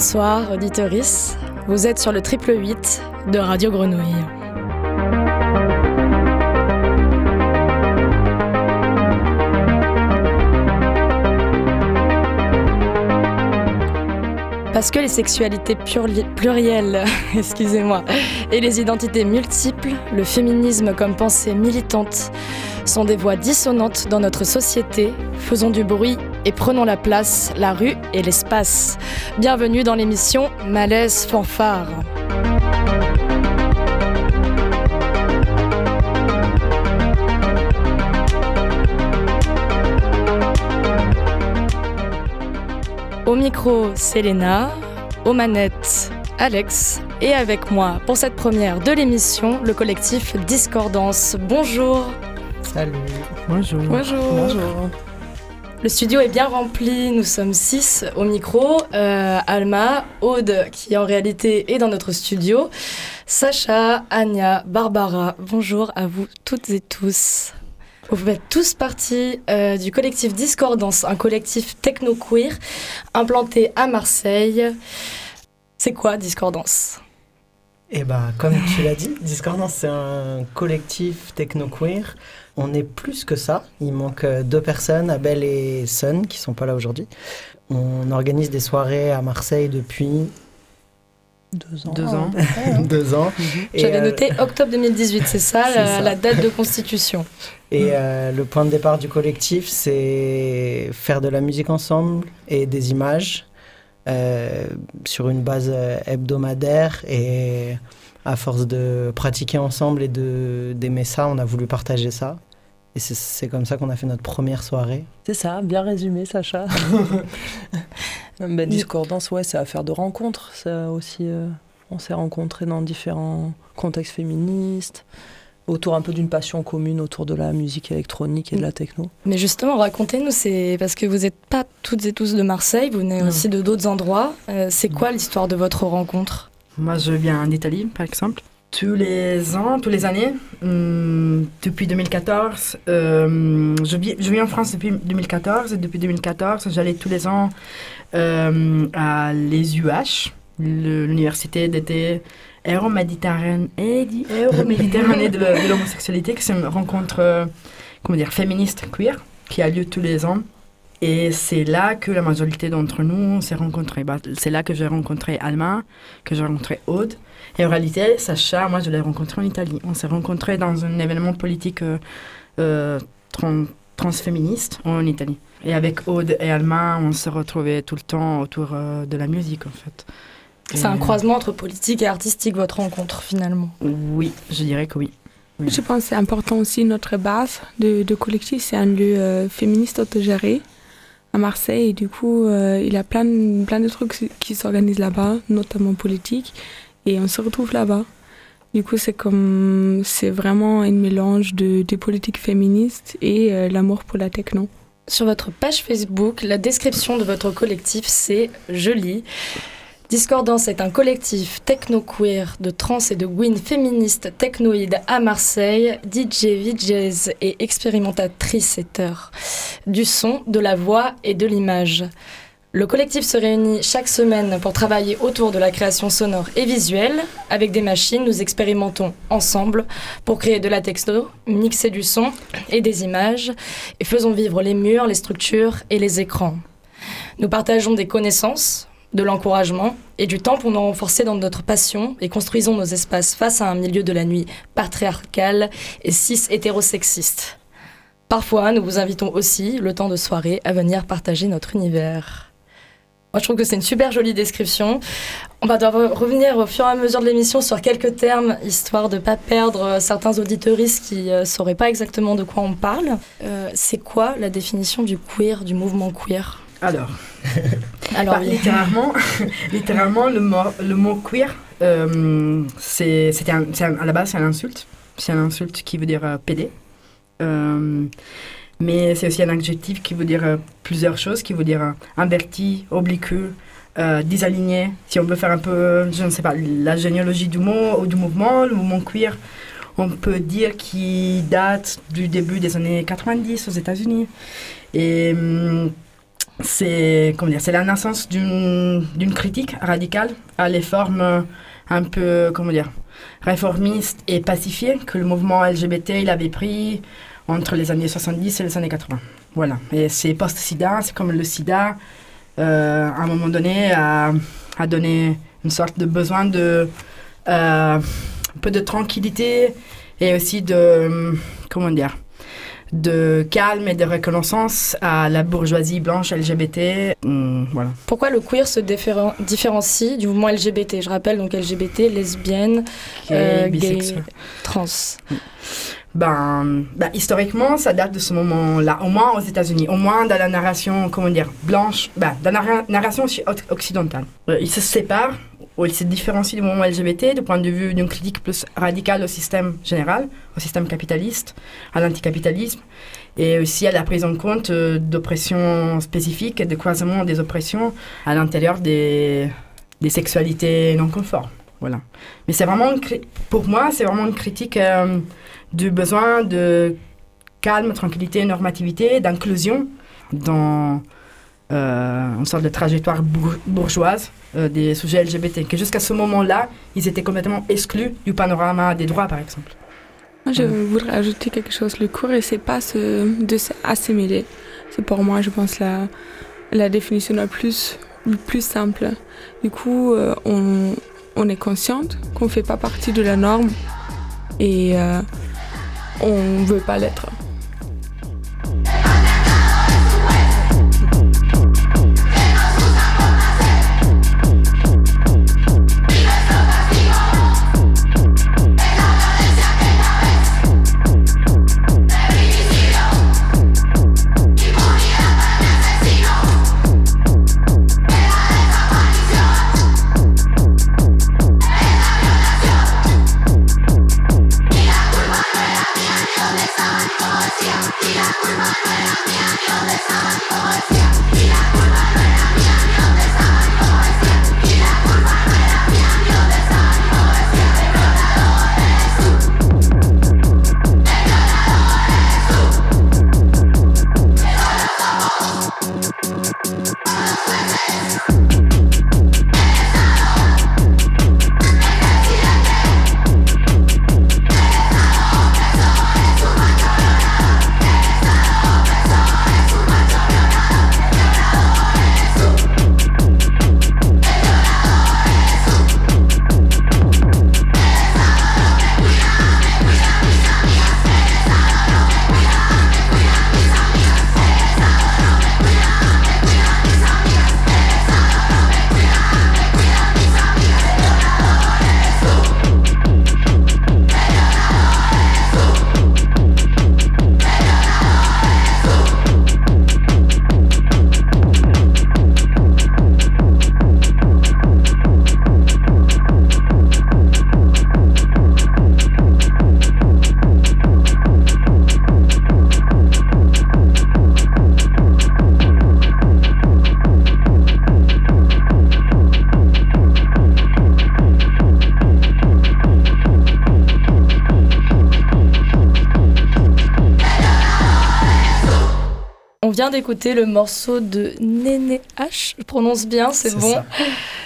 Bonsoir, auditoris. Vous êtes sur le triple 8 de Radio Grenouille. Parce que les sexualités plurielles, excusez-moi, et les identités multiples, le féminisme comme pensée militante, sont des voix dissonantes dans notre société. Faisons du bruit et prenons la place, la rue et l'espace. Bienvenue dans l'émission Malaise Fanfare. Au micro, Selena. Aux manettes, Alex. Et avec moi, pour cette première de l'émission, le collectif Discordance. Bonjour. Salut. Bonjour. Bonjour. Bonjour. Le studio est bien rempli, nous sommes six au micro. Euh, Alma, Aude, qui en réalité est dans notre studio, Sacha, Anya, Barbara. Bonjour à vous toutes et tous. Vous faites tous partie euh, du collectif Discordance, un collectif techno-queer implanté à Marseille. C'est quoi Discordance? Eh ben, comme tu l'as dit, Discordance, c'est un collectif techno-queer. On est plus que ça. Il manque euh, deux personnes, Abel et Sun, qui sont pas là aujourd'hui. On organise des soirées à Marseille depuis Deux ans. Deux ans. deux ans. Et, J'avais euh, noté octobre 2018, c'est ça, C'est la, ça. la date de constitution. Et euh, le point de départ du collectif, c'est faire de la musique ensemble et des images euh, sur une base euh, hebdomadaire. Et à force de pratiquer ensemble et de- d'aimer ça, on a voulu partager ça. Et c'est- c'est comme ça qu'on a fait notre première soirée. C'est ça, bien résumé, Sacha. ben, discordance, ouais, c'est affaire de rencontres. Ça aussi, euh, on s'est rencontrés dans différents contextes féministes, autour un peu d'une passion commune autour de la musique électronique et de la techno. Mais justement, racontez-nous, c'est parce que vous n'êtes pas toutes et tous de Marseille, vous venez Non. aussi de d'autres endroits. Euh, c'est quoi l'histoire de votre rencontre? Moi, je viens d'Italie, par exemple. Tous les ans, tous les années, hum, depuis 2014, euh, je, vis, je vis en France depuis 2014 et depuis 2014, j'allais tous les ans euh, à les UH, l'université d'été Euro-Méditerranée Euro-Méditerranée de, l'homosexualité, qui c'est une rencontre, euh, comment dire, féministe queer, qui a lieu tous les ans. Et c'est là que la majorité d'entre nous s'est rencontrés. Bah, c'est là que j'ai rencontré Alma, que j'ai rencontré Aude. Et en réalité, Sacha, moi, je l'ai rencontré en Italie. On s'est rencontrés dans un événement politique euh, euh, tran- transféministe en Italie. Et avec Aude et Alma, on se retrouvait tout le temps autour de la musique, en fait. C'est un croisement entre politique et artistique, votre rencontre, finalement. Oui, je dirais que oui. Je pense que c'est important aussi notre base de, de collectif. C'est un lieu euh, féministe autogéré à Marseille. Et du coup, euh, il y a plein, de- plein de trucs qui s'organisent là-bas, notamment politiques. Et on se retrouve là-bas. Du coup, c'est comme. C'est vraiment un mélange de, des politiques féministes et euh, l'amour pour la techno. Sur votre page Facebook, la description de votre collectif, c'est, je lis, Discordance est un collectif techno-queer de trans et de gwyn féministes technoïdes à Marseille, DJ, VJs et expérimentatrices du son, de la voix et de l'image. Le collectif se réunit chaque semaine pour travailler autour de la création sonore et visuelle. Avec des machines, nous expérimentons ensemble pour créer de la texto, mixer du son et des images et faisons vivre les murs, les structures et les écrans. Nous partageons des connaissances, de l'encouragement et du temps pour nous renforcer dans notre passion et construisons nos espaces face à un milieu de la nuit patriarcal et cis-hétérosexiste. Parfois, nous vous invitons aussi, le temps de soirée, à venir partager notre univers. Moi, je trouve que c'est une super jolie description. On va devoir revenir au fur et à mesure de l'émission sur quelques termes, histoire de ne pas perdre euh, certains auditoristes qui ne sauraient pas exactement de quoi on parle. Euh, c'est quoi la définition du queer, du mouvement queer? Alors, Alors, Bah, littéralement, littéralement, le mot, le mot queer, euh, c'est, c'était un- c'est un- à la base, c'est un insulte. C'est un insulte qui veut dire euh, pédé. Euh, mais c'est aussi un adjectif qui veut dire euh, plusieurs choses, qui veut dire inverti, oblique, euh, désaligné. Si on veut faire un peu, je ne sais pas, la généalogie du mot ou du mouvement, le mouvement queer, on peut dire qu'il date du début des années 90 aux États-Unis. Et hum, c'est comment dire, c'est la naissance d'une critique radicale à les formes euh, un peu comment dire réformistes et pacifiées que le mouvement LGBT il avait pris entre les années 70 et les années 80. Voilà. Et c'est post-SIDA, c'est comme le SIDA, euh, à un moment donné, a, a, donné une sorte de besoin de euh, un peu de tranquillité et aussi de comment dire de calme et de reconnaissance à la bourgeoisie blanche LGBT. Hum, voilà. Pourquoi le queer se différencie du mouvement LGBT Je rappelle donc LGBT, lesbienne, Gay, euh, gay, trans. Ben, ben, historiquement, ça date de ce moment-là, au moins aux États-Unis, au moins dans la narration, comment dire, blanche, ben, dans la narra- narration occidentale. Euh, ils se séparent, ou ils se différencient du mouvement LGBT du point de vue d'une critique plus radicale au système général, au système capitaliste, à l'anticapitalisme, et aussi à la prise en compte euh, d'oppressions spécifiques et de croisement des oppressions à l'intérieur des, sexualités non conformes. Voilà. Mais c'est vraiment, pour moi, c'est vraiment une critique euh, du besoin de calme, tranquillité, normativité, d'inclusion dans une sorte de trajectoire bour- bourgeoise euh, des sujets LGBT. Que jusqu'à ce moment-là, ils étaient complètement exclus du panorama des droits, par exemple. Moi, je voudrais ajouter quelque chose. Le cours, c'est pas de s'assimiler. C'est pour moi, je pense, la, la définition la plus, plus simple. Du coup, euh, on, on est consciente qu'on fait pas partie de la norme et euh, on veut pas l'être. Vient d'écouter le morceau de Néné H, je prononce bien, c'est bon.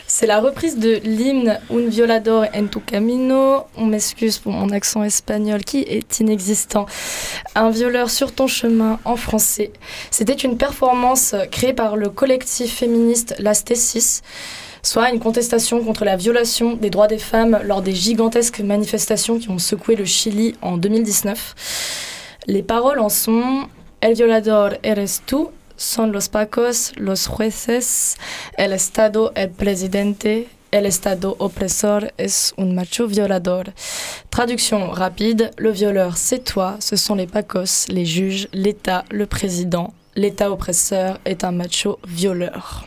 C'est la reprise de l'hymne Un violador en tu camino. On m'excuse pour mon accent espagnol qui est inexistant. Un violeur sur ton chemin en français. C'était une performance créée par le collectif féministe Las Tesis, soit une contestation contre la violation des droits des femmes lors des gigantesques manifestations qui ont secoué le Chili en 2019. Les paroles en sont El violador eres tú, son los pacos, los jueces, el Estado, el presidente, el Estado opresor es un macho violador. Traduction rapide, le violeur c'est toi, ce sont les pacos, les juges, l'État, le président. L'État oppresseur est un macho violeur.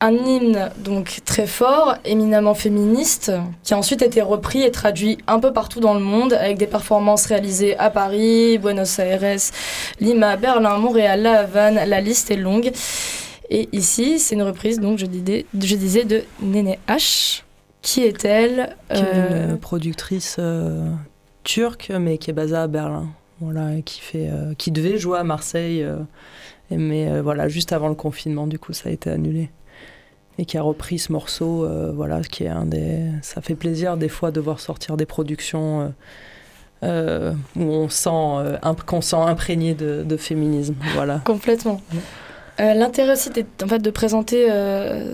Un hymne donc très fort, éminemment féministe, qui a ensuite été repris et traduit un peu partout dans le monde avec des performances réalisées à Paris, Buenos Aires, Lima, Berlin, Montréal, La Havane, la liste est longue. Et ici, c'est une reprise, donc je disais, je disais de Néné H. Qui est-elle Qui est Euh, une productrice euh, turque, mais qui est basée à Berlin. Voilà, qui, fait, euh, qui devait jouer à Marseille euh, mais euh, voilà, juste avant le confinement, du coup, ça a été annulé. Et qui a repris ce morceau, euh, voilà, qui est un des. Ça fait plaisir des fois de voir sortir des productions euh, euh, où on sent, qu'on sent imprégné de, de féminisme, voilà. Complètement. Euh, L'intérêt aussi en fait de présenter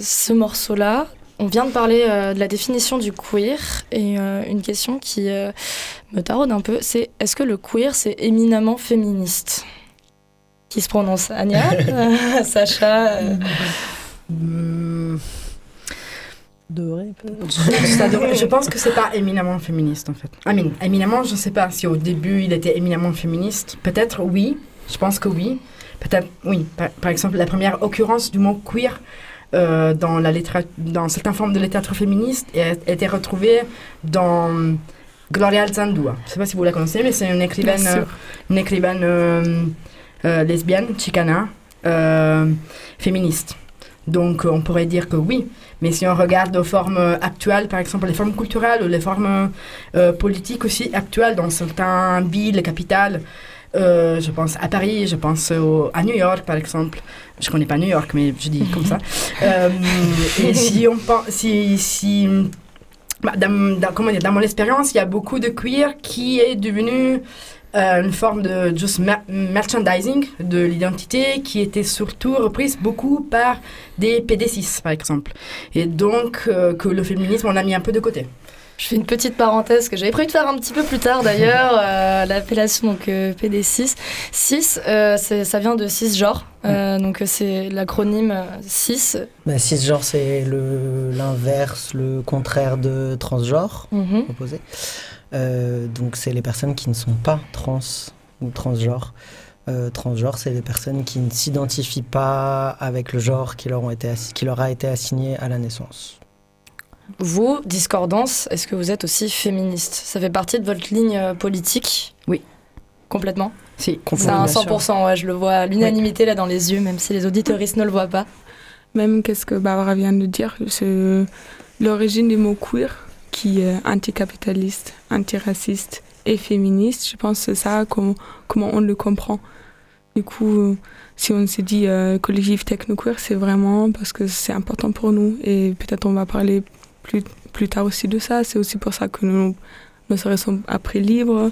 ce morceau-là. On vient de parler euh, de la définition du queer et euh, une question qui euh, me taraude un peu, c'est est-ce que le queer c'est éminemment féministe? Qui se prononce euh, Sacha euh, je pense que c'est pas éminemment féministe en fait. I mean, éminemment, je sais pas si au début il était éminemment féministe. Peut-être oui, je pense que oui. Peut-être oui. Par, par exemple, la première occurrence du mot queer euh, dans, la dans certaines formes de littérature féministe a été retrouvée dans Gloria Alzandua. Je sais pas si vous la connaissez, mais c'est une écrivaine, euh, une euh, euh, lesbienne, chicana, euh, féministe. Donc euh, on pourrait dire que oui, mais si on regarde aux formes euh, actuelles, par exemple les formes culturelles ou les formes euh, politiques aussi actuelles dans certaines villes, capitales, euh, je pense à Paris, je pense au- à New York par exemple. Je connais pas New York, mais je dis comme ça. Euh, et si on pense, si, si bah, dans, dans- comment dire, dans mon expérience, il y a beaucoup de queer qui est devenu euh, une forme de just mer- merchandising de l'identité qui était surtout reprise beaucoup par des PD6 par exemple. Et donc euh, que le féminisme on a mis un peu de côté. Je fais une petite parenthèse que j'avais prévu de faire un petit peu plus tard d'ailleurs. euh, L'appellation donc euh, PD6. 6, euh, c'est- ça vient de cisgenre. Euh, donc c'est l'acronyme euh, 6. Bah, cisgenre, c'est le- l'inverse, le contraire de transgenre, opposé. Euh, donc, c'est les personnes qui ne sont pas trans ou transgenres. Euh, transgenre, c'est des personnes qui ne s'identifient pas avec le genre qui leur, ont été assi- qui leur a été assigné à la naissance. Vous, Discordance, est-ce que vous êtes aussi féministe? Ça fait partie de votre ligne euh, politique? Oui. Complètement? Si. C'est un bien sûr. 100%, ouais, je le vois à l'unanimité là dans les yeux, même si les auditoristes ne le voient pas. Même qu'est-ce que Barbara vient de dire, c'est l'origine du mot queer, qui est anticapitaliste, antiraciste et féministe. Je pense que c'est ça comment, on le comprend. Du coup, si on se dit euh, collectif techno-queer, c'est vraiment parce que c'est important pour nous. Et peut-être on va parler plus, plus tard aussi de ça. C'est aussi pour ça que nous nous serons après libres,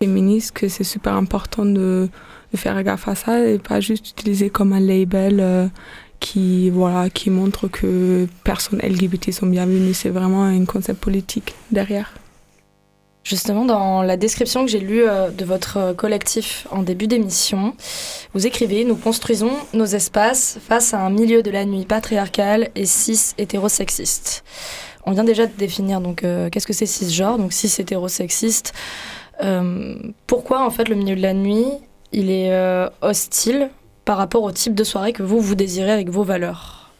féministes, que c'est super important de, de faire gaffe à ça et pas juste utiliser comme un label. euh, qui voilà qui montre que personnes LGBT sont bienvenues. C'est vraiment un concept politique derrière. Justement, dans la description que j'ai lue euh, de votre euh, collectif en début d'émission, vous écrivez Nous construisons nos espaces face à un milieu de la nuit patriarcal et cis hétérosexiste. On vient déjà de définir donc euh, qu'est-ce que c'est cisgenre, donc cis hétérosexiste. Pourquoi en fait le milieu de la nuit il est hostile par rapport au type de soirée que vous vous désirez avec vos valeurs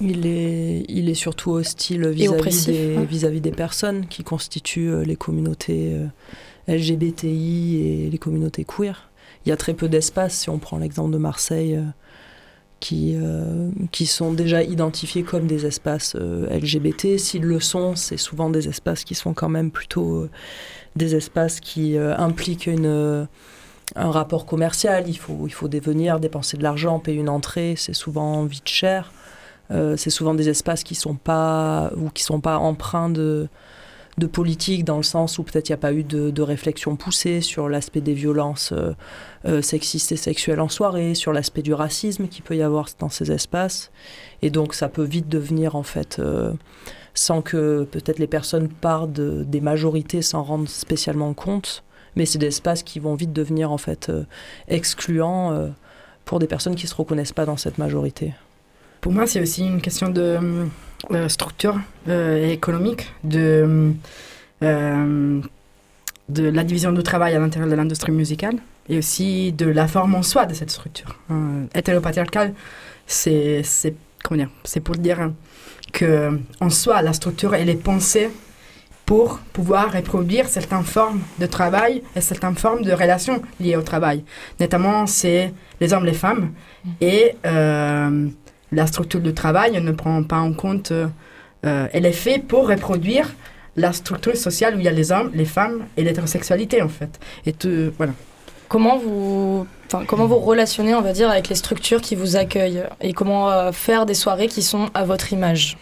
Il est, il est surtout hostile vis-à-vis des, hein. vis-à-vis des personnes qui constituent euh, les communautés euh, LGBTI et les communautés queer. Il y a très peu d'espaces, si on prend l'exemple de Marseille, euh, qui, euh, qui sont déjà identifiés comme des espaces euh, LGBT. S'ils le sont, c'est souvent des espaces qui sont quand même plutôt euh, des espaces qui impliquent une, un rapport commercial. Il faut, il faut devenir, dépenser de l'argent, payer une entrée, c'est souvent vite cher. Euh, c'est souvent des espaces qui sont pas ou qui sont pas empreints de, de politique dans le sens où peut-être il n'y a pas eu de, de réflexion poussée sur l'aspect des violences euh, euh, sexistes et sexuelles en soirée, sur l'aspect du racisme qu'il peut y avoir dans ces espaces. Et donc ça peut vite devenir en fait, euh, sans que peut-être les personnes partent de- des majorités s'en rendent spécialement compte, mais c'est des espaces qui vont vite devenir en fait euh, excluants euh, pour des personnes qui ne se reconnaissent pas dans cette majorité. Pour moi, c'est aussi une question de euh, structure économique, de, la division du travail à l'intérieur de l'industrie musicale et aussi de la forme en soi de cette structure. Hétéropatriarcale, c'est c'est pour dire que en soi, la structure, elle est pensée pour pouvoir reproduire certaines formes de travail et certaines formes de relations liées au travail. Notamment, c'est les hommes, les femmes. Et euh, la structure du travail ne prend pas en compte. euh, elle est faite pour reproduire la structure sociale où il y a les hommes, les femmes et l'hétérosexualité, en fait. Et tout, voilà. comment vous, comment vous relationnez, on va dire, avec les structures qui vous accueillent et comment euh, faire des soirées qui sont à votre image?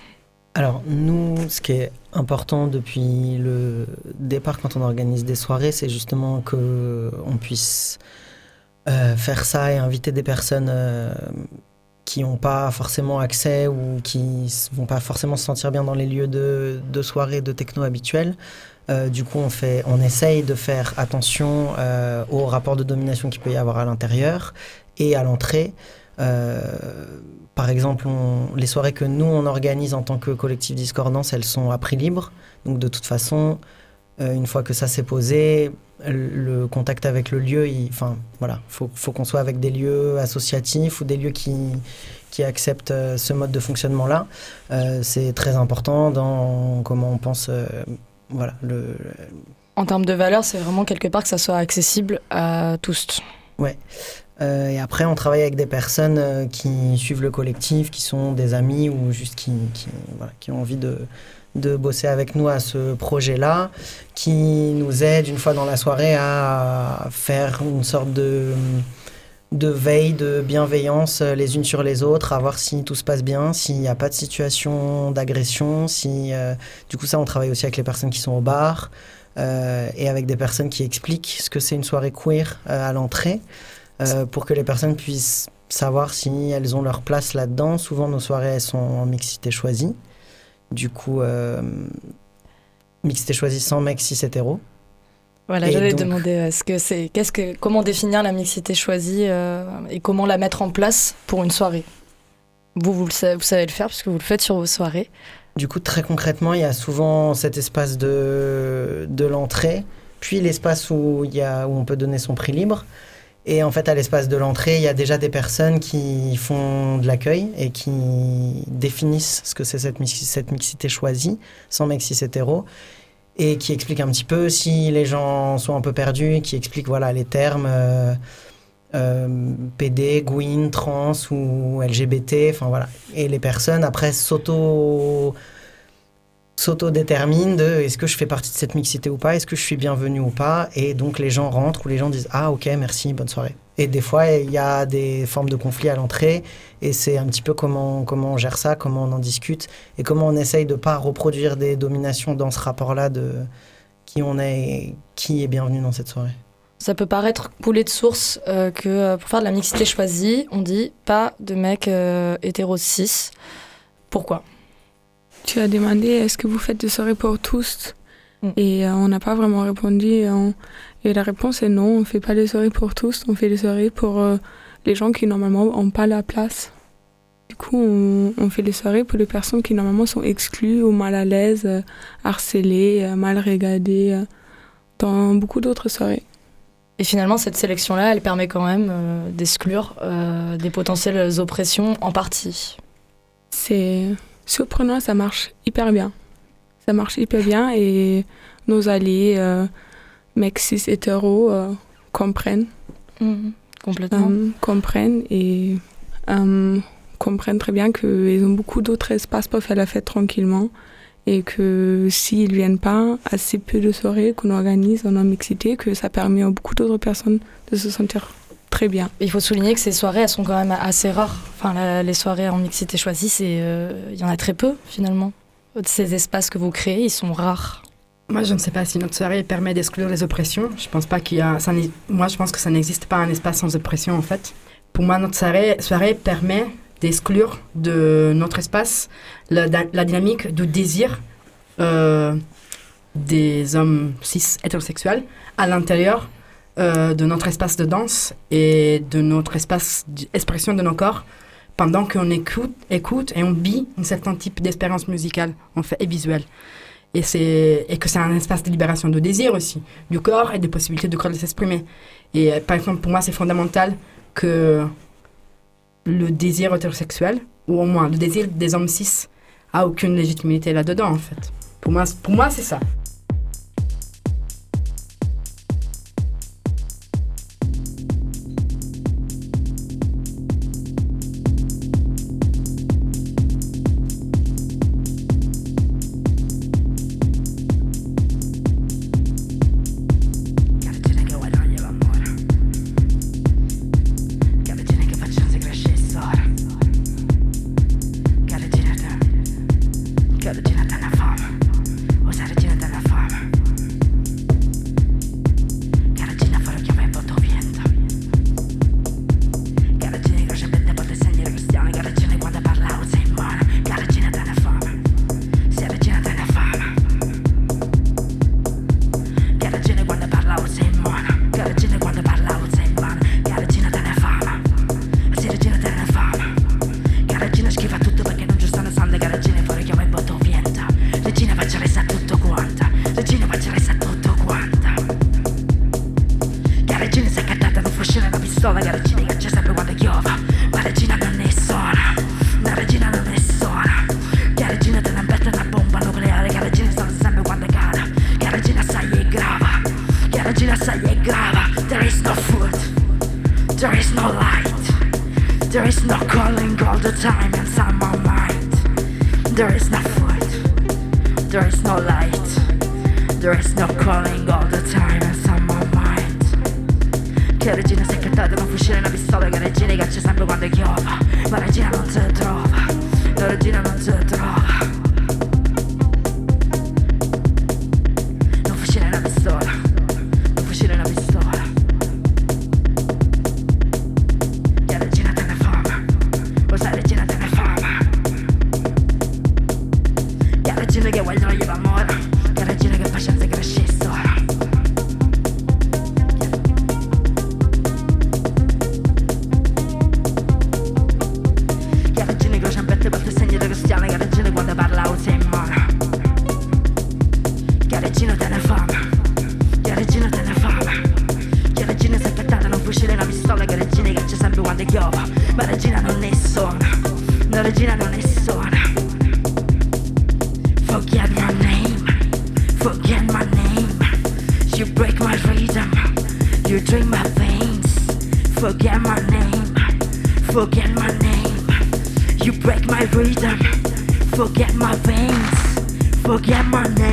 Alors, nous, ce qui est important depuis le départ quand on organise des soirées, c'est justement que on puisse euh, faire ça et inviter des personnes euh, qui n'ont pas forcément accès ou qui s- vont pas forcément se sentir bien dans les lieux de, de soirée de techno habituels. Euh, du coup, on, fait, on essaye de faire attention au rapport de domination qu'il peut y avoir à l'intérieur et à l'entrée. Par exemple, on- les soirées que nous, on organise en tant que collectif Discordance, elles sont à prix libre. Donc, de toute façon, euh, une fois que ça s'est posé, le contact avec le lieu, il, enfin, voilà, faut, faut qu'on soit avec des lieux associatifs ou des lieux qui, qui acceptent euh, ce mode de fonctionnement-là. Euh, c'est très important dans comment on pense, voilà, le, En termes de valeur, c'est vraiment quelque part que ça soit accessible à tous. Euh, et après, on travaille avec des personnes euh, qui suivent le collectif, qui sont des amis ou juste qui, qui, ont envie de, de bosser avec nous à ce projet-là, qui nous aident une fois dans la soirée à faire une sorte de, de veille, de bienveillance euh, les unes sur les autres, à voir si tout se passe bien, s'il n'y a pas de situation d'agression, si... du coup, ça, on travaille aussi avec les personnes qui sont au bar. et avec des personnes qui expliquent ce que c'est une soirée queer à l'entrée euh, pour que les personnes puissent savoir si elles ont leur place là-dedans. Souvent, nos soirées, elles sont en mixité choisie. Du coup, euh, mixité choisie sans mec cis hétéro. Voilà, j'allais donc- demander euh, ce que c'est, qu'est-ce que, comment définir la mixité choisie euh, et comment la mettre en place pour une soirée? Vous, vous, le savez, vous savez le faire puisque vous le faites sur vos soirées. Du coup, très concrètement, il y a souvent cet espace de, de l'entrée, puis l'espace où, il y a, où on peut donner son prix libre. Et en fait, à l'espace de l'entrée, il y a déjà des personnes qui font de l'accueil et qui définissent ce que c'est cette, mixi- cette mixité choisie, sans mec cis hétéro, et qui expliquent un petit peu si les gens sont un peu perdus, qui expliquent voilà, les termes euh, euh, PD, Gwyn, trans ou LGBT, enfin voilà. Et les personnes après s'auto s'auto-déterminent de est-ce que je fais partie de cette mixité ou pas, est-ce que je suis bienvenu ou pas, et donc les gens rentrent ou les gens disent ah ok merci bonne soirée. Et des fois il y a des formes de conflit à l'entrée et c'est un petit peu comment comment on gère ça, comment on en discute et comment on essaye de pas reproduire des dominations dans ce rapport-là de qui on est, et qui est bienvenu dans cette soirée. Ça peut paraître coulé de source euh, que euh, pour faire de la mixité choisie, on dit pas de mecs euh, hétéro cis. Pourquoi? Tu as demandé est-ce que vous faites des soirées pour tous Mm. Et euh, on n'a pas vraiment répondu. Et, on- et la réponse est non, on ne fait pas des soirées pour tous, on fait des soirées pour euh, les gens qui normalement n'ont pas la place. Du coup, on, on fait des soirées pour les personnes qui normalement sont exclues ou mal à l'aise, euh, harcelées, mal regardées, dans beaucoup d'autres soirées. Et finalement, cette sélection-là, elle permet quand même d'exclure des potentielles oppressions en partie. C'est surprenant, ça marche hyper bien. Ça marche hyper bien et nos alliés, euh, mecs cis hétéros, euh, comprennent, Complètement. euh, comprennent et euh, comprennent très bien qu'ils ont beaucoup d'autres espaces pour faire la fête tranquillement et que s'ils viennent pas, assez peu de soirées qu'on organise en mixité, que ça permet à beaucoup d'autres personnes de se sentir très bien. Il faut souligner que ces soirées, elles sont quand même assez rares. Enfin, la- les soirées en mixité choisie, c'est, euh, il y en a très peu finalement. Ces espaces que vous créez, ils sont rares. Moi, je ne sais pas si notre soirée permet d'exclure les oppressions. Je pense pas qu'il y a. Ça moi, je pense que ça n'existe pas un espace sans oppression, en fait. Pour moi, notre soirée, soirée permet d'exclure de notre espace la, la dynamique du désir euh, des hommes cis hétérosexuels à l'intérieur euh, de notre espace de danse et de notre espace d'expression de nos corps pendant qu'on écoute, écoute et on vit un certain type d'expérience musicale en fait, et visuelle. Et, c'est, et que c'est un espace de libération de désir aussi, du corps et des possibilités du corps de s'exprimer. Et euh, par exemple, pour moi, c'est fondamental que le désir hétérosexuel, ou au moins le désir des hommes cis, a aucune légitimité là-dedans, en fait. Pour moi, pour moi c'est ça. Forget my name. You break my rhythm. Forget my veins. Forget my name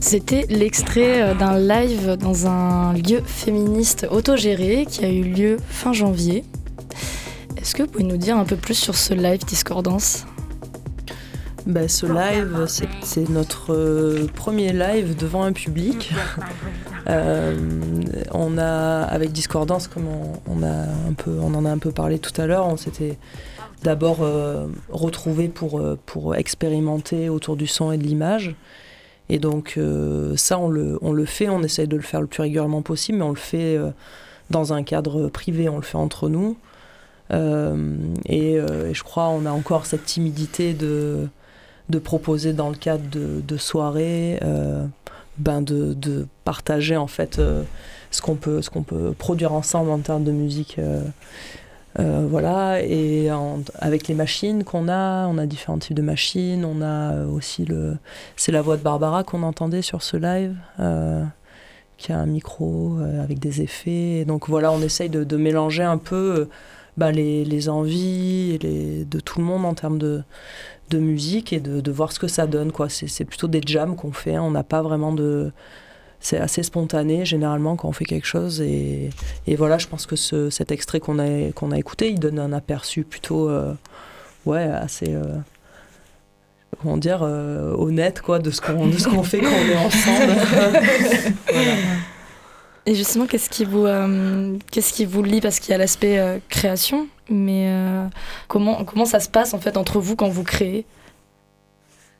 C'était l'extrait euh, d'un live dans un lieu féministe autogéré qui a eu lieu fin janvier. Que vous pouvez nous dire un peu plus sur ce live Discordance Bah, ce live, c'est- notre euh, premier live devant un public. Euh, on a, avec Discordance, comme on, a un peu, on en a un peu parlé tout à l'heure, on s'était d'abord euh, retrouvés pour, euh, pour expérimenter autour du son et de l'image. Et donc ça, on le, on le fait, on essaye de le faire le plus régulièrement possible, mais on le fait dans un cadre privé, on le fait entre nous. Euh, et, euh, et je crois on a encore cette timidité de, proposer dans le cadre de, soirées, euh, ben de, partager en fait ce qu'on peut, qu'on peut produire ensemble en termes de musique. voilà, et avec les machines qu'on a, on a différents types de machines, on a aussi le. C'est la voix de Barbara qu'on entendait sur ce live, qui a un micro avec des effets. Et donc voilà, on essaye de, mélanger un peu bah, les, les envies les, de tout le monde en termes de, de musique et de, de voir ce que ça donne. quoi. C'est c'est plutôt des jams qu'on fait, hein. on n'a pas vraiment de. C'est assez spontané généralement quand on fait quelque chose. Et, et voilà, je pense que ce, cet extrait qu'on a, qu'on a écouté, il donne un aperçu plutôt euh, ouais, assez. euh, comment dire, euh, honnête quoi, de ce qu'on de ce qu'on fait quand on est ensemble. Voilà. Et justement, qu'est-ce qui vous, euh, qu'est-ce qui vous lie? Parce qu'il y a l'aspect euh, création, mais euh, comment, comment ça se passe en fait entre vous quand vous créez?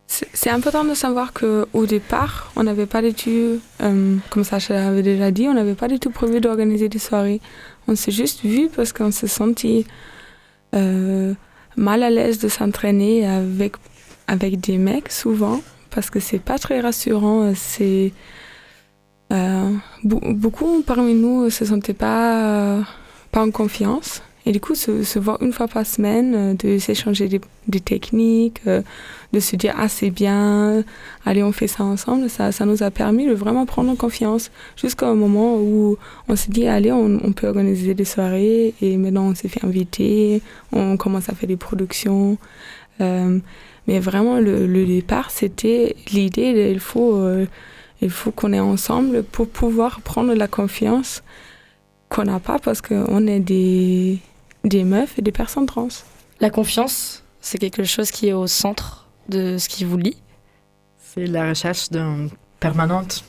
C'est important de savoir qu'au départ, on n'avait pas du tout, euh, comme Sacha avait déjà dit, on n'avait pas du tout prévu d'organiser des soirées. On s'est juste vu parce qu'on s'est senti mal à l'aise de s'entraîner avec, avec des mecs souvent, parce que c'est pas très rassurant. C'est beaucoup parmi nous se sentaient pas pas en confiance. Et du coup, se, voir une fois par semaine, euh, de s'échanger des, techniques, euh, de se dire ah c'est bien, allez on fait ça ensemble, ça, ça nous a permis de vraiment prendre confiance jusqu'à un moment où on s'est dit allez on, peut organiser des soirées et maintenant on s'est fait inviter, on commence à faire des productions. Euh, mais vraiment le départ c'était l'idée il faut il faut qu'on est ensemble pour pouvoir prendre la confiance qu'on n'a pas parce qu'on est des, des meufs et des personnes trans. La confiance, c'est quelque chose qui est au centre de ce qui vous lie C'est la recherche permanente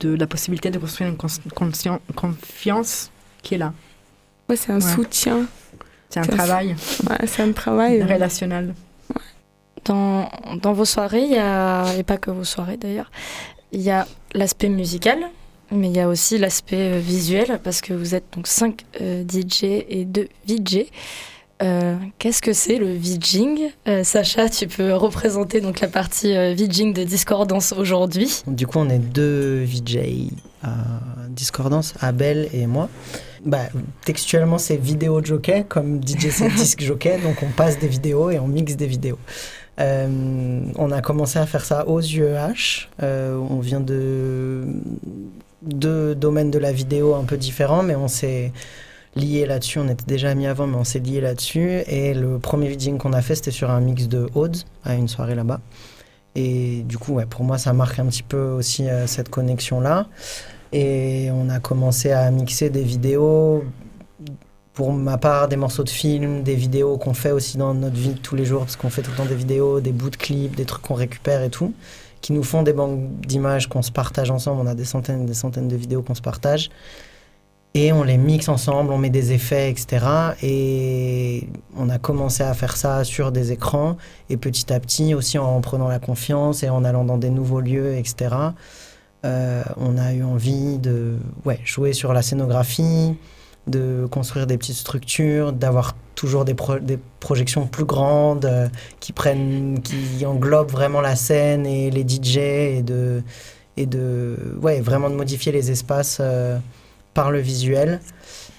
de la possibilité de construire une confiance qui est là. Ouais, c'est un soutien. C'est un travail. Ouais, c'est un travail. Relationnel. Dans, dans vos soirées, il y a, et pas que vos soirées d'ailleurs, il y a l'aspect musical, mais il y a aussi l'aspect euh, visuel parce que vous êtes donc 5 euh, DJ et 2 VJ. Euh, qu'est-ce que c'est le VJing Sacha, tu peux représenter donc la partie VJing de Discordance aujourd'hui. Du coup, on est deux VJ à Discordance, Abel et moi. Bah, textuellement, c'est vidéo jockey, comme DJ c'est disque jockey, donc on passe des vidéos et on mixe des vidéos. On a commencé à faire ça aux UEH. on vient de deux domaines de la vidéo un peu différents, mais on s'est lié là-dessus. On était déjà amis avant, mais on s'est lié là-dessus. Et le premier vidéo qu'on a fait, c'était sur un mix de Odes à une soirée là-bas. Et du coup, pour moi, ça marque un petit peu aussi euh, cette connexion-là. Et on a commencé à mixer des vidéos, pour ma part, des morceaux de films, des vidéos qu'on fait aussi dans notre vie de tous les jours, parce qu'on fait tout le temps des vidéos, des bouts de clips, des trucs qu'on récupère et tout qui nous font des banques d'images qu'on se partage ensemble. On a des centaines et des centaines de vidéos qu'on se partage. Et on les mixe ensemble, on met des effets, etc. Et on a commencé à faire ça sur des écrans. Et petit à petit, aussi en prenant la confiance et en allant dans des nouveaux lieux, etc., euh, on a eu envie de jouer sur la scénographie, de construire des petites structures, d'avoir toujours des, projections plus grandes euh, qui prennent, qui englobent vraiment la scène et les DJ et de, et de ouais, vraiment de modifier les espaces euh, par le visuel.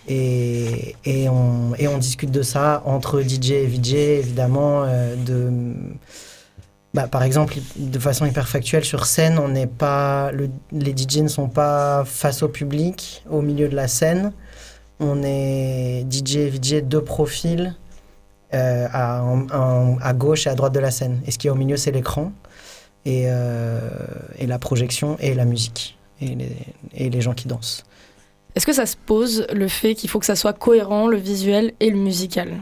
Et, et, on, et, on, discute de ça entre DJ et VJ, évidemment. Euh, de, bah, par exemple, de façon hyper factuelle, sur scène, on pas, le, les DJ ne sont pas face au public, au milieu de la scène on est DJ et VJ deux profils euh, à, gauche et à droite de la scène. Et ce qui est au milieu, c'est l'écran et, euh, et, la projection et la musique et les, et les gens qui dansent. Est-ce que ça se pose le fait qu'il faut que ça soit cohérent, le visuel et le musical?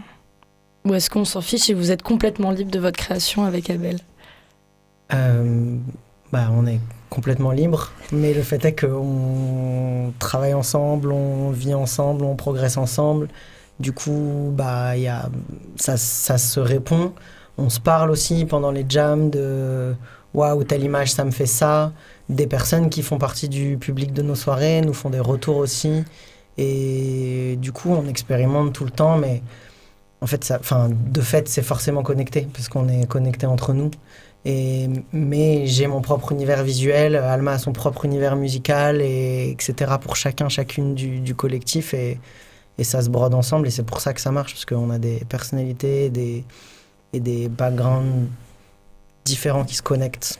Ou est-ce qu'on s'en fiche et vous êtes complètement libre de votre création avec Abel? Euh, bah, On est complètement libre, mais le fait est qu'on travaille ensemble, on vit ensemble, on progresse ensemble. Du coup, bah, y a, ça, ça se répond. On se parle aussi pendant les jams de waouh, telle image, ça me fait ça. Des personnes qui font partie du public de nos soirées nous font des retours aussi. Et du coup, on expérimente tout le temps, mais en fait, ça, de fait, c'est forcément connecté, parce qu'on est connecté entre nous. Et, mais j'ai mon propre univers visuel, Alma a son propre univers musical, et, etc. pour chacun, chacune du, du collectif. Et, et, ça se brode ensemble, et c'est pour ça que ça marche, parce qu'on a des personnalités des, et des backgrounds différents qui se connectent.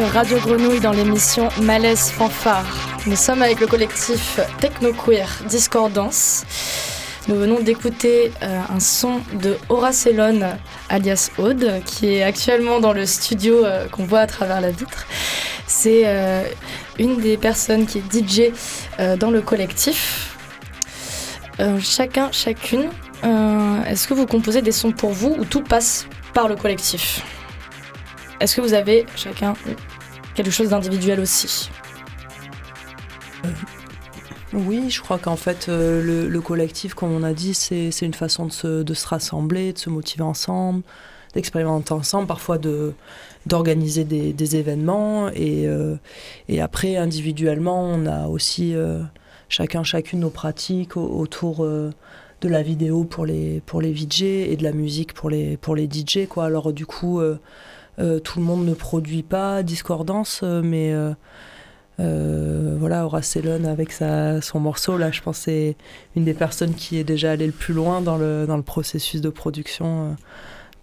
Radio Grenouille dans l'émission Malaise Fanfare. Nous sommes avec le collectif Technoqueer Discordance. Nous venons d'écouter euh, un son de Horace alias Aude, qui est actuellement dans le studio euh, qu'on voit à travers la vitre. C'est euh, une des personnes qui est DJ dans le collectif. chacun, chacune, est-ce que vous composez des sons pour vous ou tout passe par le collectif? Est-ce que vous avez chacun quelque chose d'individuel aussi oui, je crois qu'en fait, euh, le, collectif, comme on a dit, c'est une façon de se, rassembler, de se motiver ensemble, d'expérimenter ensemble, parfois d'organiser des, des, événements. Et, euh, et, après, individuellement, on a aussi euh, chacun, chacune nos pratiques autour de la vidéo pour les, pour les VJ et de la musique pour les, pour les DJ. Quoi. Alors, du coup, tout le monde ne produit pas Discordance, mais euh, voilà, Horace avec sa, son morceau, là, je pense c'est une des personnes qui est déjà allée le plus loin dans le, dans le processus de production euh,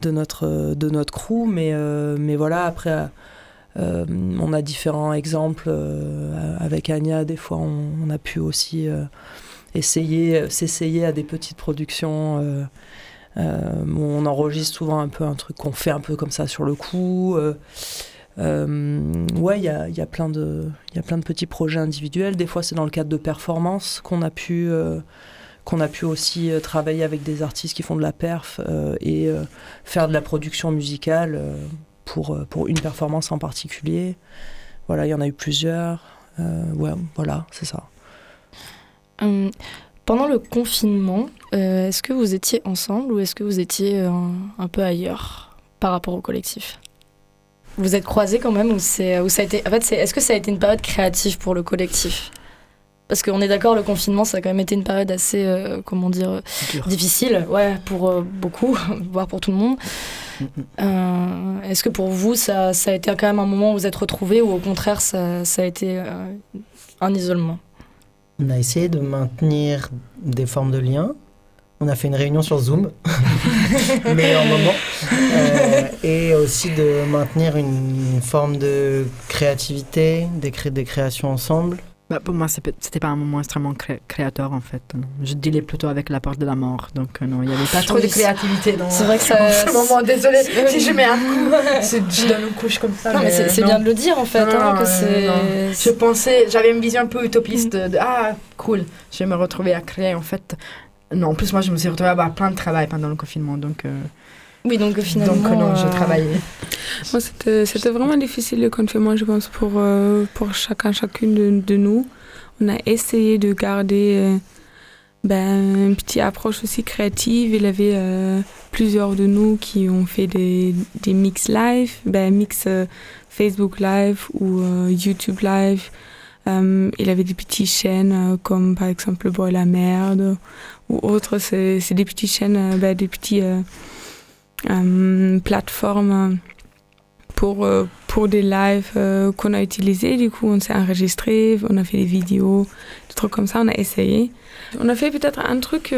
de, notre, de notre crew. Mais, euh, mais voilà, après, on a différents exemples. avec Anya, des fois, on, a pu aussi essayer, s'essayer à des petites productions. On enregistre souvent un peu un truc qu'on fait un peu comme ça sur le coup. Euh, ouais, il y a, y, a plein de, y a plein de petits projets individuels. Des fois, c'est dans le cadre de performances qu'on a pu euh, qu'on a pu aussi euh, travailler avec des artistes qui font de la perf et faire de la production musicale pour, pour une performance en particulier. Voilà, il y en a eu plusieurs. ouais, voilà, c'est ça. Hum, pendant le confinement, est-ce que vous étiez ensemble ou est-ce que vous étiez un peu ailleurs par rapport au collectif? Vous êtes croisés quand même ou c'est ça a été en fait est-ce que ça a été une période créative pour le collectif? Parce qu'on est d'accord, le confinement, ça a quand même été une période assez, euh, comment dire, difficile, ouais, pour euh, beaucoup, voire pour tout le monde. Euh, est-ce que pour vous, ça, ça, a été quand même un moment où vous êtes retrouvés ou au contraire, ça, ça a été un isolement? On a essayé de maintenir des formes de liens, on a fait une réunion sur Zoom, meilleur moment, euh, et aussi de maintenir une forme de créativité, des créations ensemble. Bah, pour moi, c'était pas un moment extrêmement créateur en fait. Je dealais plutôt avec la porte de la mort, donc euh, non, il n'y avait pas trop de créativité dans, c'est vrai que ça, ce moment. Désolée si je mets un coup, je donne une couche comme ça. Non, mais, c'est bien de le dire en fait. hein, que je pensais, j'avais une vision un peu utopiste de ah cool, je vais me retrouver à créer en fait non, en plus, moi, je me suis retrouvée à avoir plein de travail pendant le confinement. Donc, euh, oui, donc finalement. Donc, non, je euh, travaillais. Moi, c'était vraiment difficile le confinement, je pense, pour, euh, pour chacun, chacune de, nous. On a essayé de garder ben, une petite approche aussi créative. Il y avait plusieurs de nous qui ont fait des, des mix live, ben, mix Facebook live ou YouTube live. il avait des petites chaînes comme par exemple le Bois la Merde ou autre, c'est des petites chaînes, euh, bah, des petites euh, euh, plateformes pour, pour des lives qu'on a utilisés. Du coup, on s'est enregistré, on a fait des vidéos, des trucs comme ça, on a essayé. On a fait peut-être un truc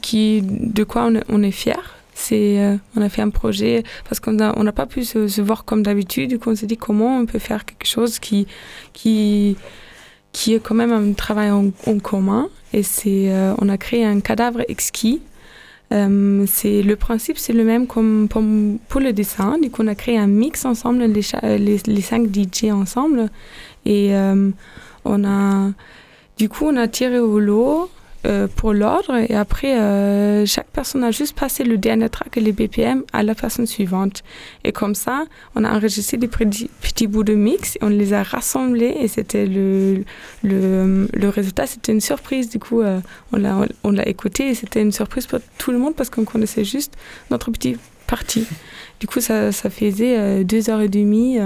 qui, de quoi on est, fier. C'est, on a fait un projet parce qu'on n'a on pas pu se, voir comme d'habitude. Du coup, on s'est dit comment on peut faire quelque chose qui, qui, qui est quand même un travail en, en commun et c'est, euh, on a créé un cadavre exquis. Euh, c'est le principe, c'est le même comme pour, le dessin. Du coup, on a créé un mix ensemble, les, les cinq DJ ensemble, et euh, on a, du coup, on a tiré au lot euh, pour l'ordre et après euh, chaque personne a juste passé le dernier track et les BPM à la personne suivante. Et comme ça on a enregistré des petits, bouts de mix et on les a rassemblés et c'était le, le, le résultat c'était une surprise. Du coup euh, on l'a écouté et c'était une surprise pour tout le monde parce qu'on connaissait juste notre petit partie du coup ça, ça faisait deux heures et demie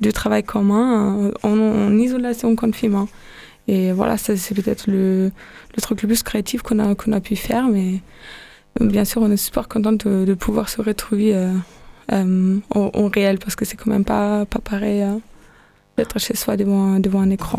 de travail commun en, en isolation confinement et voilà, c'est peut-être le, truc le plus créatif qu'on a, a pu faire. Mais euh, bien sûr, on est super content de, pouvoir se retrouver euh, euh, en, réel parce que c'est quand même pas, pas pareil d'être chez soi devant, devant un écran.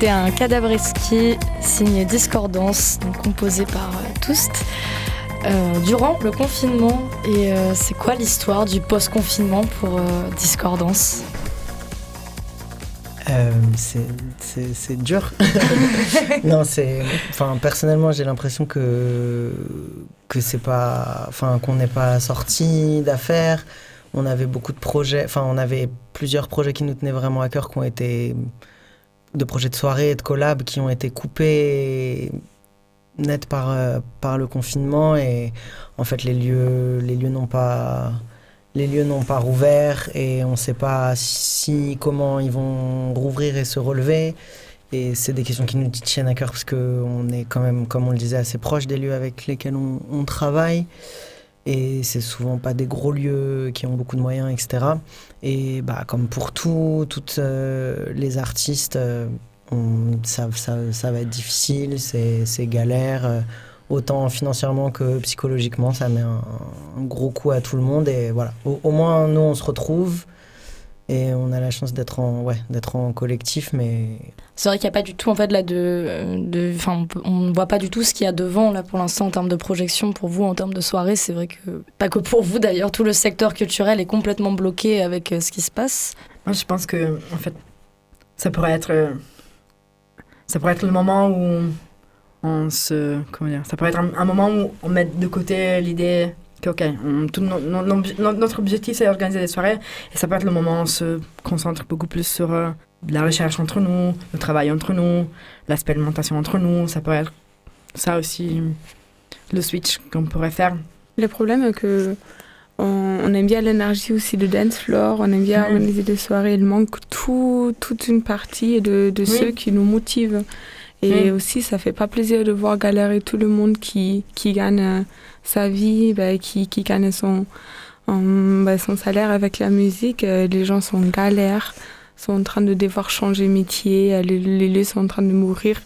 C'était un cadavreski signé Discordance, donc composé par euh, Toust. Euh, durant le confinement, et euh, c'est quoi l'histoire du post-confinement pour euh, Discordance? C'est dur. non, c'est. Enfin, personnellement, j'ai l'impression que que c'est pas. Enfin, qu'on n'est pas sorti d'affaires. On avait beaucoup de projets. Enfin, on avait plusieurs projets qui nous tenaient vraiment à cœur, qui ont été de projets de soirée, de collab, qui ont été coupés net par euh, par le confinement et en fait les lieux les lieux n'ont pas les lieux n'ont pas rouvert et on ne sait pas si comment ils vont rouvrir et se relever. Et c'est des questions qui nous tiennent à cœur parce qu'on est quand même, comme on le disait, assez proche des lieux avec lesquels on, on travaille. Et c'est souvent pas des gros lieux qui ont beaucoup de moyens, etc. Et bah, comme pour tout, toutes euh, les artistes, euh, ça, ça, ça va être difficile, c'est galère. euh, autant financièrement que psychologiquement, ça met un, gros coup à tout le monde. Et voilà, au moins nous on se retrouve et on a la chance d'être en, ouais, d'être en collectif, mais C'est vrai qu'il n'y a pas du tout, en fait, là, de. de enfin, on ne voit pas du tout ce qu'il y a devant, là, pour l'instant, en termes de projection pour vous, en termes de soirée. C'est vrai que. Pas que pour vous, d'ailleurs, tout le secteur culturel est complètement bloqué avec euh, ce qui se passe. Moi, je pense que, en fait, ça pourrait être. euh, Ça pourrait être le moment où on se. Comment dire Ça pourrait être un, un moment où on met de côté l'idée ok, on- tout no- notre objectif, c'est d'organiser des soirées. Et ça peut être le moment où on se concentre beaucoup plus sur euh, la recherche entre nous, le travail entre nous, l'expérimentation entre nous. Ça pourrait être ça aussi, le switch qu'on pourrait faire. Le problème est que on, on aime bien l'énergie aussi de dance floor, on aime bien organiser des soirées. Il manque tout, toute une partie de, de Oui. ceux qui nous motivent. Et Oui. aussi, ça fait pas plaisir de voir galérer tout le monde qui, qui gagne euh, sa vie, bah, qui, qui gagne son, euh, bah, son salaire avec la musique. Euh, les gens sont en galère, sont en train de devoir changer métier, euh, les, les lieux sont en train de mourir.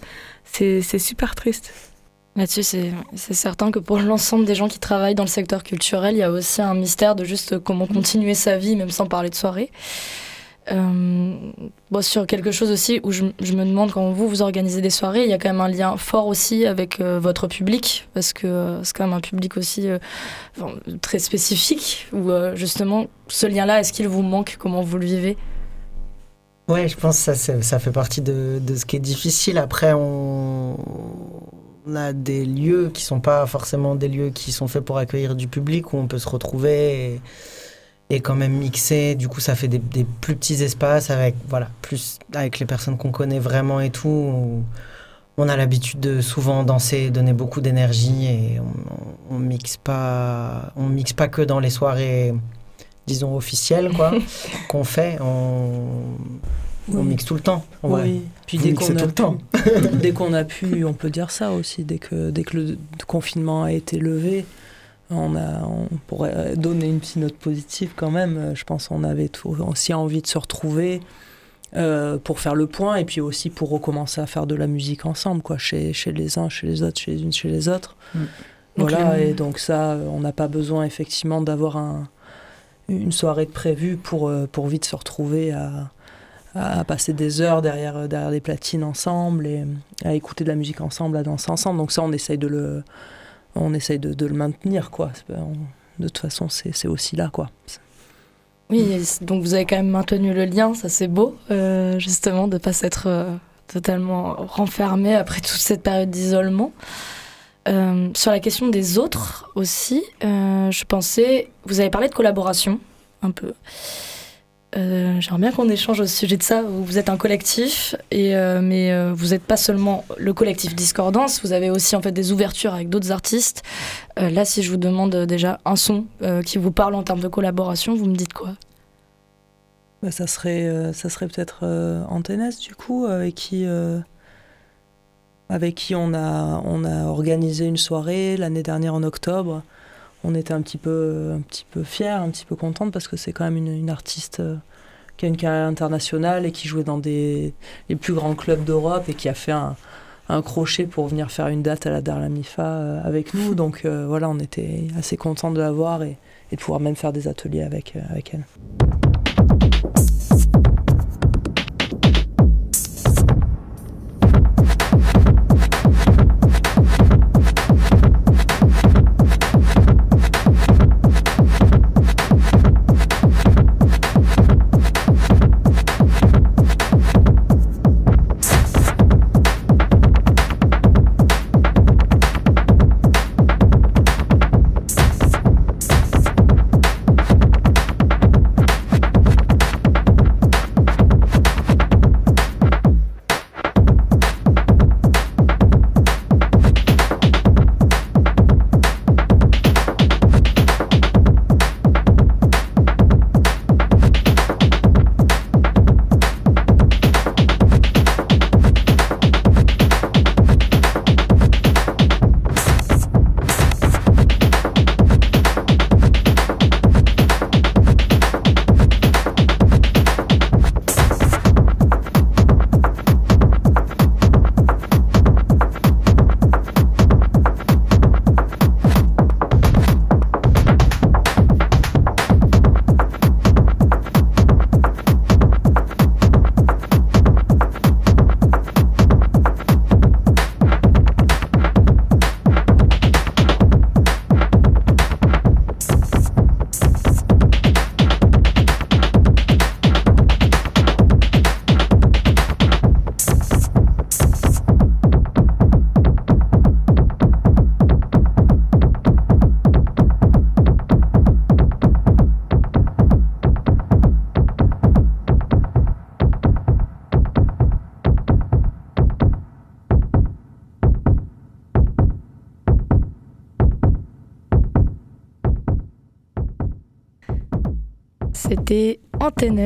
C'est super triste. Là-dessus, c'est certain que pour l'ensemble des gens qui travaillent dans le secteur culturel, il y a aussi un mystère de juste comment continuer sa vie, même sans parler de soirée. Euh, sur quelque chose aussi où je, me demande quand vous vous organisez des soirées, il y a quand même un lien fort aussi avec euh, votre public parce que euh, c'est quand même un public aussi euh, très spécifique où justement ce lien-là, est-ce qu'il vous manque? Comment vous le vivez? Ouais, je pense que ça, ça fait partie de, de ce qui est difficile. Après, on, on a des lieux qui sont pas forcément des lieux qui sont faits pour accueillir du public, où on peut se retrouver et, et quand même mixer. Du coup, ça fait des, des plus petits espaces avec, voilà, plus avec les personnes qu'on connaît vraiment et tout. où on a l'habitude de souvent danser, donner beaucoup d'énergie et on, on, on mixe pas, on mixe pas que dans les soirées, disons officielles, quoi, qu'on fait. On, mixe tout le temps. en vrai. Oui, puis Vous dès qu'on tout a le temps. dès qu'on a pu, on peut dire ça aussi. Dès que dès que le confinement a été levé, on a, on pourrait donner une petite note positive quand même. Euh, Je pense qu'on avait tout, aussi envie de se retrouver euh, pour faire le point et puis aussi pour recommencer à faire de la musique ensemble, quoi, chez, chez les uns, chez les autres, chez les unes, chez les autres. Mm. Voilà, le- et donc ça, euh, on n'a pas besoin effectivement d'avoir un, une soirée de prévue pour, euh, pour vite se retrouver à, à passer des heures derrière, euh, derrière des platines ensemble et à écouter de la musique ensemble, à danser ensemble. Donc ça, on essaye de le, on essaye de, de le maintenir, quoi. De toute façon, c'est aussi là, quoi. Oui, donc vous avez quand même maintenu le lien, ça c'est beau, euh, justement, de ne pas s'être euh, totalement renfermé après toute cette période d'isolement. Euh, sur la question des autres aussi, je pensais, vous avez parlé de collaboration, un peu. Euh, J'aimerais bien qu'on échange au sujet de ça. Vous êtes un collectif, euh, mais euh, vous n'êtes pas seulement le collectif Discordance, vous avez aussi en fait des ouvertures avec d'autres artistes. Là, si je vous demande déjà un son qui vous parle en termes de collaboration, vous me dites quoi? Bah, ça serait, peut-être Antenes, du coup, avec qui, on a organisé une soirée l'année dernière en octobre. On était un petit peu, un petit peu fiers, un petit peu contentes parce que c'est quand même une, une artiste euh, qui a une carrière internationale et qui jouait dans des, les plus grands clubs d'Europe et qui a fait un, un crochet pour venir faire une date à la Darla Mifa euh, avec nous. Donc euh, voilà, on était assez contents de la voir et, et de pouvoir même faire des ateliers avec, avec elle.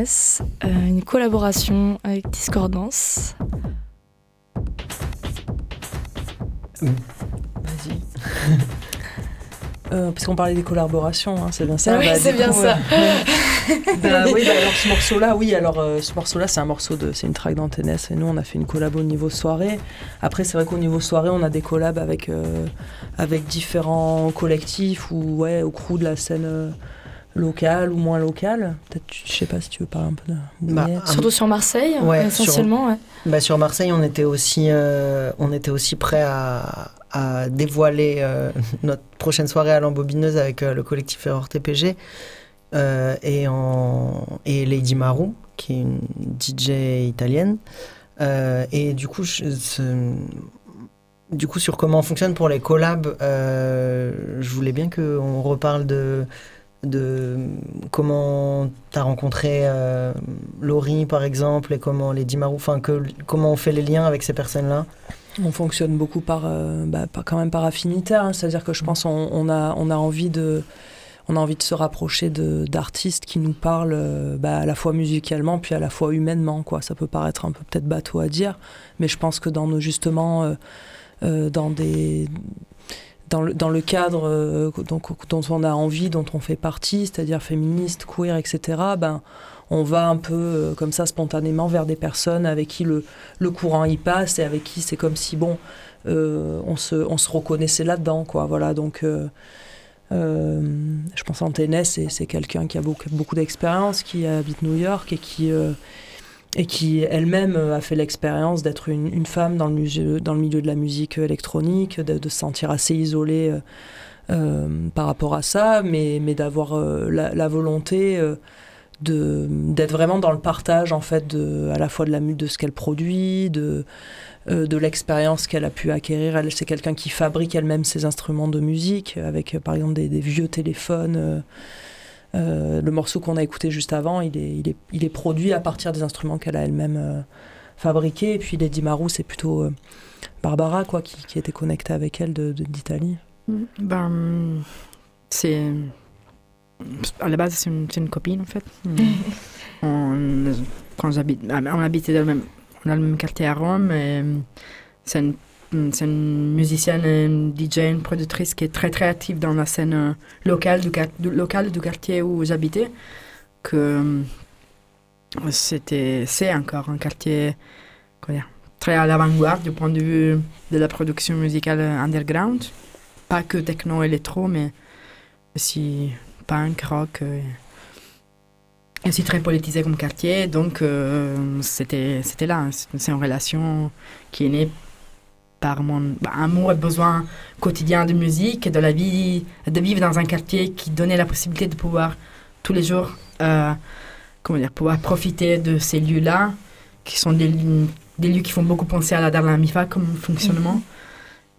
Euh, une collaboration avec Discordance. Vas-y. Euh, parce qu'on parlait des collaborations, hein, c'est bien ça. Ah oui, Bah, c'est bien coup, ça. Bah oui, bah alors ce morceau-là, oui, alors euh, ce morceau-là, c'est un morceau de, c'est une track d'Antennes et nous, on a fait une collab au niveau soirée. Après, c'est vrai qu'au niveau soirée, on a des collabs avec euh, avec différents collectifs ou ouais, au crew de la scène euh, locale ou moins locale. Peut-être, je sais pas si tu veux parler un peu de. Bah. Surtout sur Marseille, Ouais, essentiellement. ouais. Bah, sur Marseille, on était aussi, euh, on était aussi prêt à, à dévoiler euh, notre prochaine soirée à l'embobineuse avec euh, le collectif Error TPG euh, et, en, et Lady Maru, qui est une DJ italienne. Euh, et du coup, je- du coup, sur comment on fonctionne pour les collabs, euh, je voulais bien qu'on reparle de, de comment tu as rencontré euh, Laurie, par exemple, et comment Lady Maru, enfin, comment on fait les liens avec ces personnes-là? On fonctionne beaucoup par, euh, bah, par- quand même par affinitaire, hein. c'est-à-dire que je pense on, on a, on a envie de, on a envie de se rapprocher d'artistes qui nous parlent euh, bah, à la fois musicalement puis à la fois humainement, quoi. Ça peut paraître un peu peut-être bateau à dire, mais je pense que dans nos justement, euh, euh, dans des dans le, cadre euh, dont on a envie, dont on fait partie, c'est-à-dire féministe, queer, etc., ben, on va un peu euh, comme ça spontanément vers des personnes avec qui le, le courant y passe et avec qui c'est comme si, bon, euh, on, se, on se reconnaissait là-dedans. Voilà, donc je pense Antennes, c'est c'est quelqu'un qui a beaucoup, beaucoup d'expérience, qui habite New York et qui, et qui elle-même euh, a fait l'expérience d'être une, femme dans le, milieu, de la musique électronique, de, se sentir assez isolée euh, euh, par rapport à ça, mais, d'avoir la, volonté d'être vraiment dans le partage en fait de à la fois de ce qu'elle produit de l'expérience qu'elle a pu acquérir. C'est quelqu'un qui fabrique elle-même ses instruments de musique avec par exemple des vieux téléphones euh, le morceau qu'on a écouté juste avant il est, il est il est produit à partir des instruments qu'elle a elle-même euh, fabriqués et puis Lady Marou c'est plutôt euh, Barbara quoi qui, qui était connectée avec elle de- de- d'Italie Ben, c'est. À la base, c'est une, copine en fait. on, quand j'habite. On habitait dans le même, dans le même quartier à Rome. et C'est une, c'est une musicienne, une DJ, une productrice qui est très très active dans la scène euh, locale du, du- du quartier où j'habitais. Que euh, c'était, c'est encore un quartier très à l'avant-garde du point de vue de la production musicale underground pas que techno électro, mais aussi punk, rock. euh, et aussi très politisé comme quartier. Donc, euh, c'était c'était là. C'est c'est une relation qui est née par mon bah, amour et besoin quotidien de musique de la vie, de vivre dans un quartier qui donnait la possibilité de pouvoir tous les jours, euh, comment dire, pouvoir profiter de ces lieux-là, qui sont des, lieux- des lieux qui font beaucoup penser à la Darla Mifa comme fonctionnement.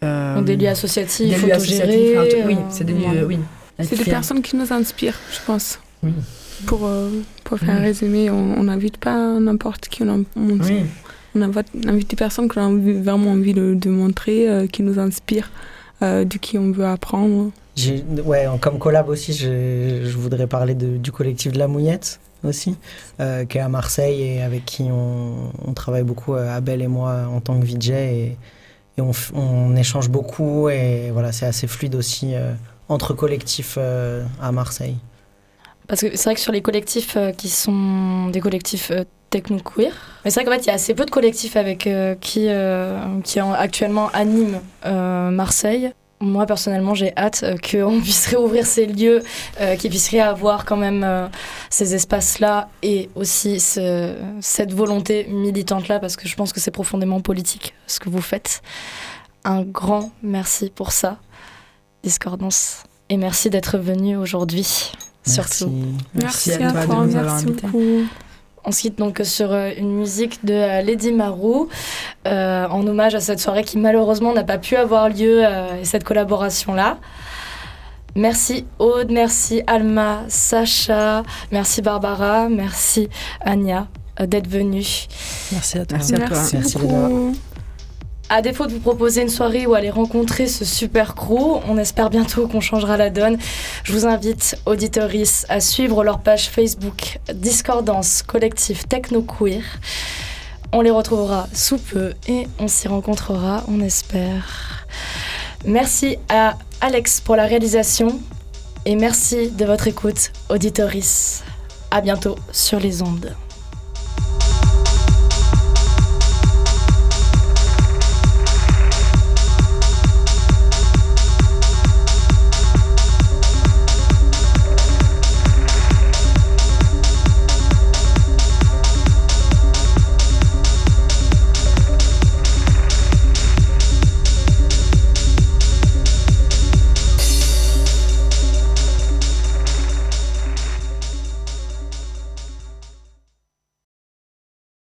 Euh, Donc des lieux associatifs, des lieux associatifs, oui, euh, c'est des lieux, oui. C'est des personnes qui nous inspirent, je pense. Oui. Pour, euh, pour faire un résumé, on on n'invite pas n'importe qui, on, on, Oui, on invite, des personnes qu'on a envie- vraiment envie de, de montrer, euh, qui nous inspirent, euh, de qui on veut apprendre. Ouais, en- comme collab aussi, je, je voudrais parler de- du collectif de la Mouillette aussi, euh, qui est à Marseille et avec qui on, on travaille beaucoup, euh, Abel et moi, en tant que VJ. Et, et on, on échange beaucoup et voilà, c'est assez fluide aussi euh, entre collectifs euh, à Marseille. Parce que c'est vrai que sur les collectifs euh, qui sont des collectifs euh, techno-queer, mais c'est vrai qu'en fait, il y a assez peu de collectifs avec euh, qui, euh, qui en- actuellement animent euh, Marseille. Moi, personnellement, j'ai hâte euh, qu'on puisse réouvrir ces lieux, euh, qu'ils puissent réavoir quand même euh, ces espaces-là et aussi ce- cette volonté militante-là, parce que je pense que c'est profondément politique ce que vous faites. Un grand merci pour ça, Discordance. Et merci d'être venu aujourd'hui, surtout. Merci. Merci, à à toi de toi, nous avoir merci invités. On se quitte donc sur euh, une musique de euh, Lady Marou, euh, en hommage à cette soirée qui malheureusement n'a pas pu avoir lieu euh, et cette collaboration-là. Merci Aude, merci Alma, Sacha, merci Barbara, merci Anya euh, d'être venue. merci à toi Merci à toi. Merci Merci, beaucoup. À défaut de vous proposer une soirée ou aller rencontrer ce super crew, on espère bientôt qu'on changera la donne. Je vous invite, auditoris, à suivre leur page Facebook Discordance Collectif Techno Queer. On les retrouvera sous peu et on s'y rencontrera, on espère. Merci à Alex pour la réalisation et merci de votre écoute, auditoris. À bientôt sur les ondes.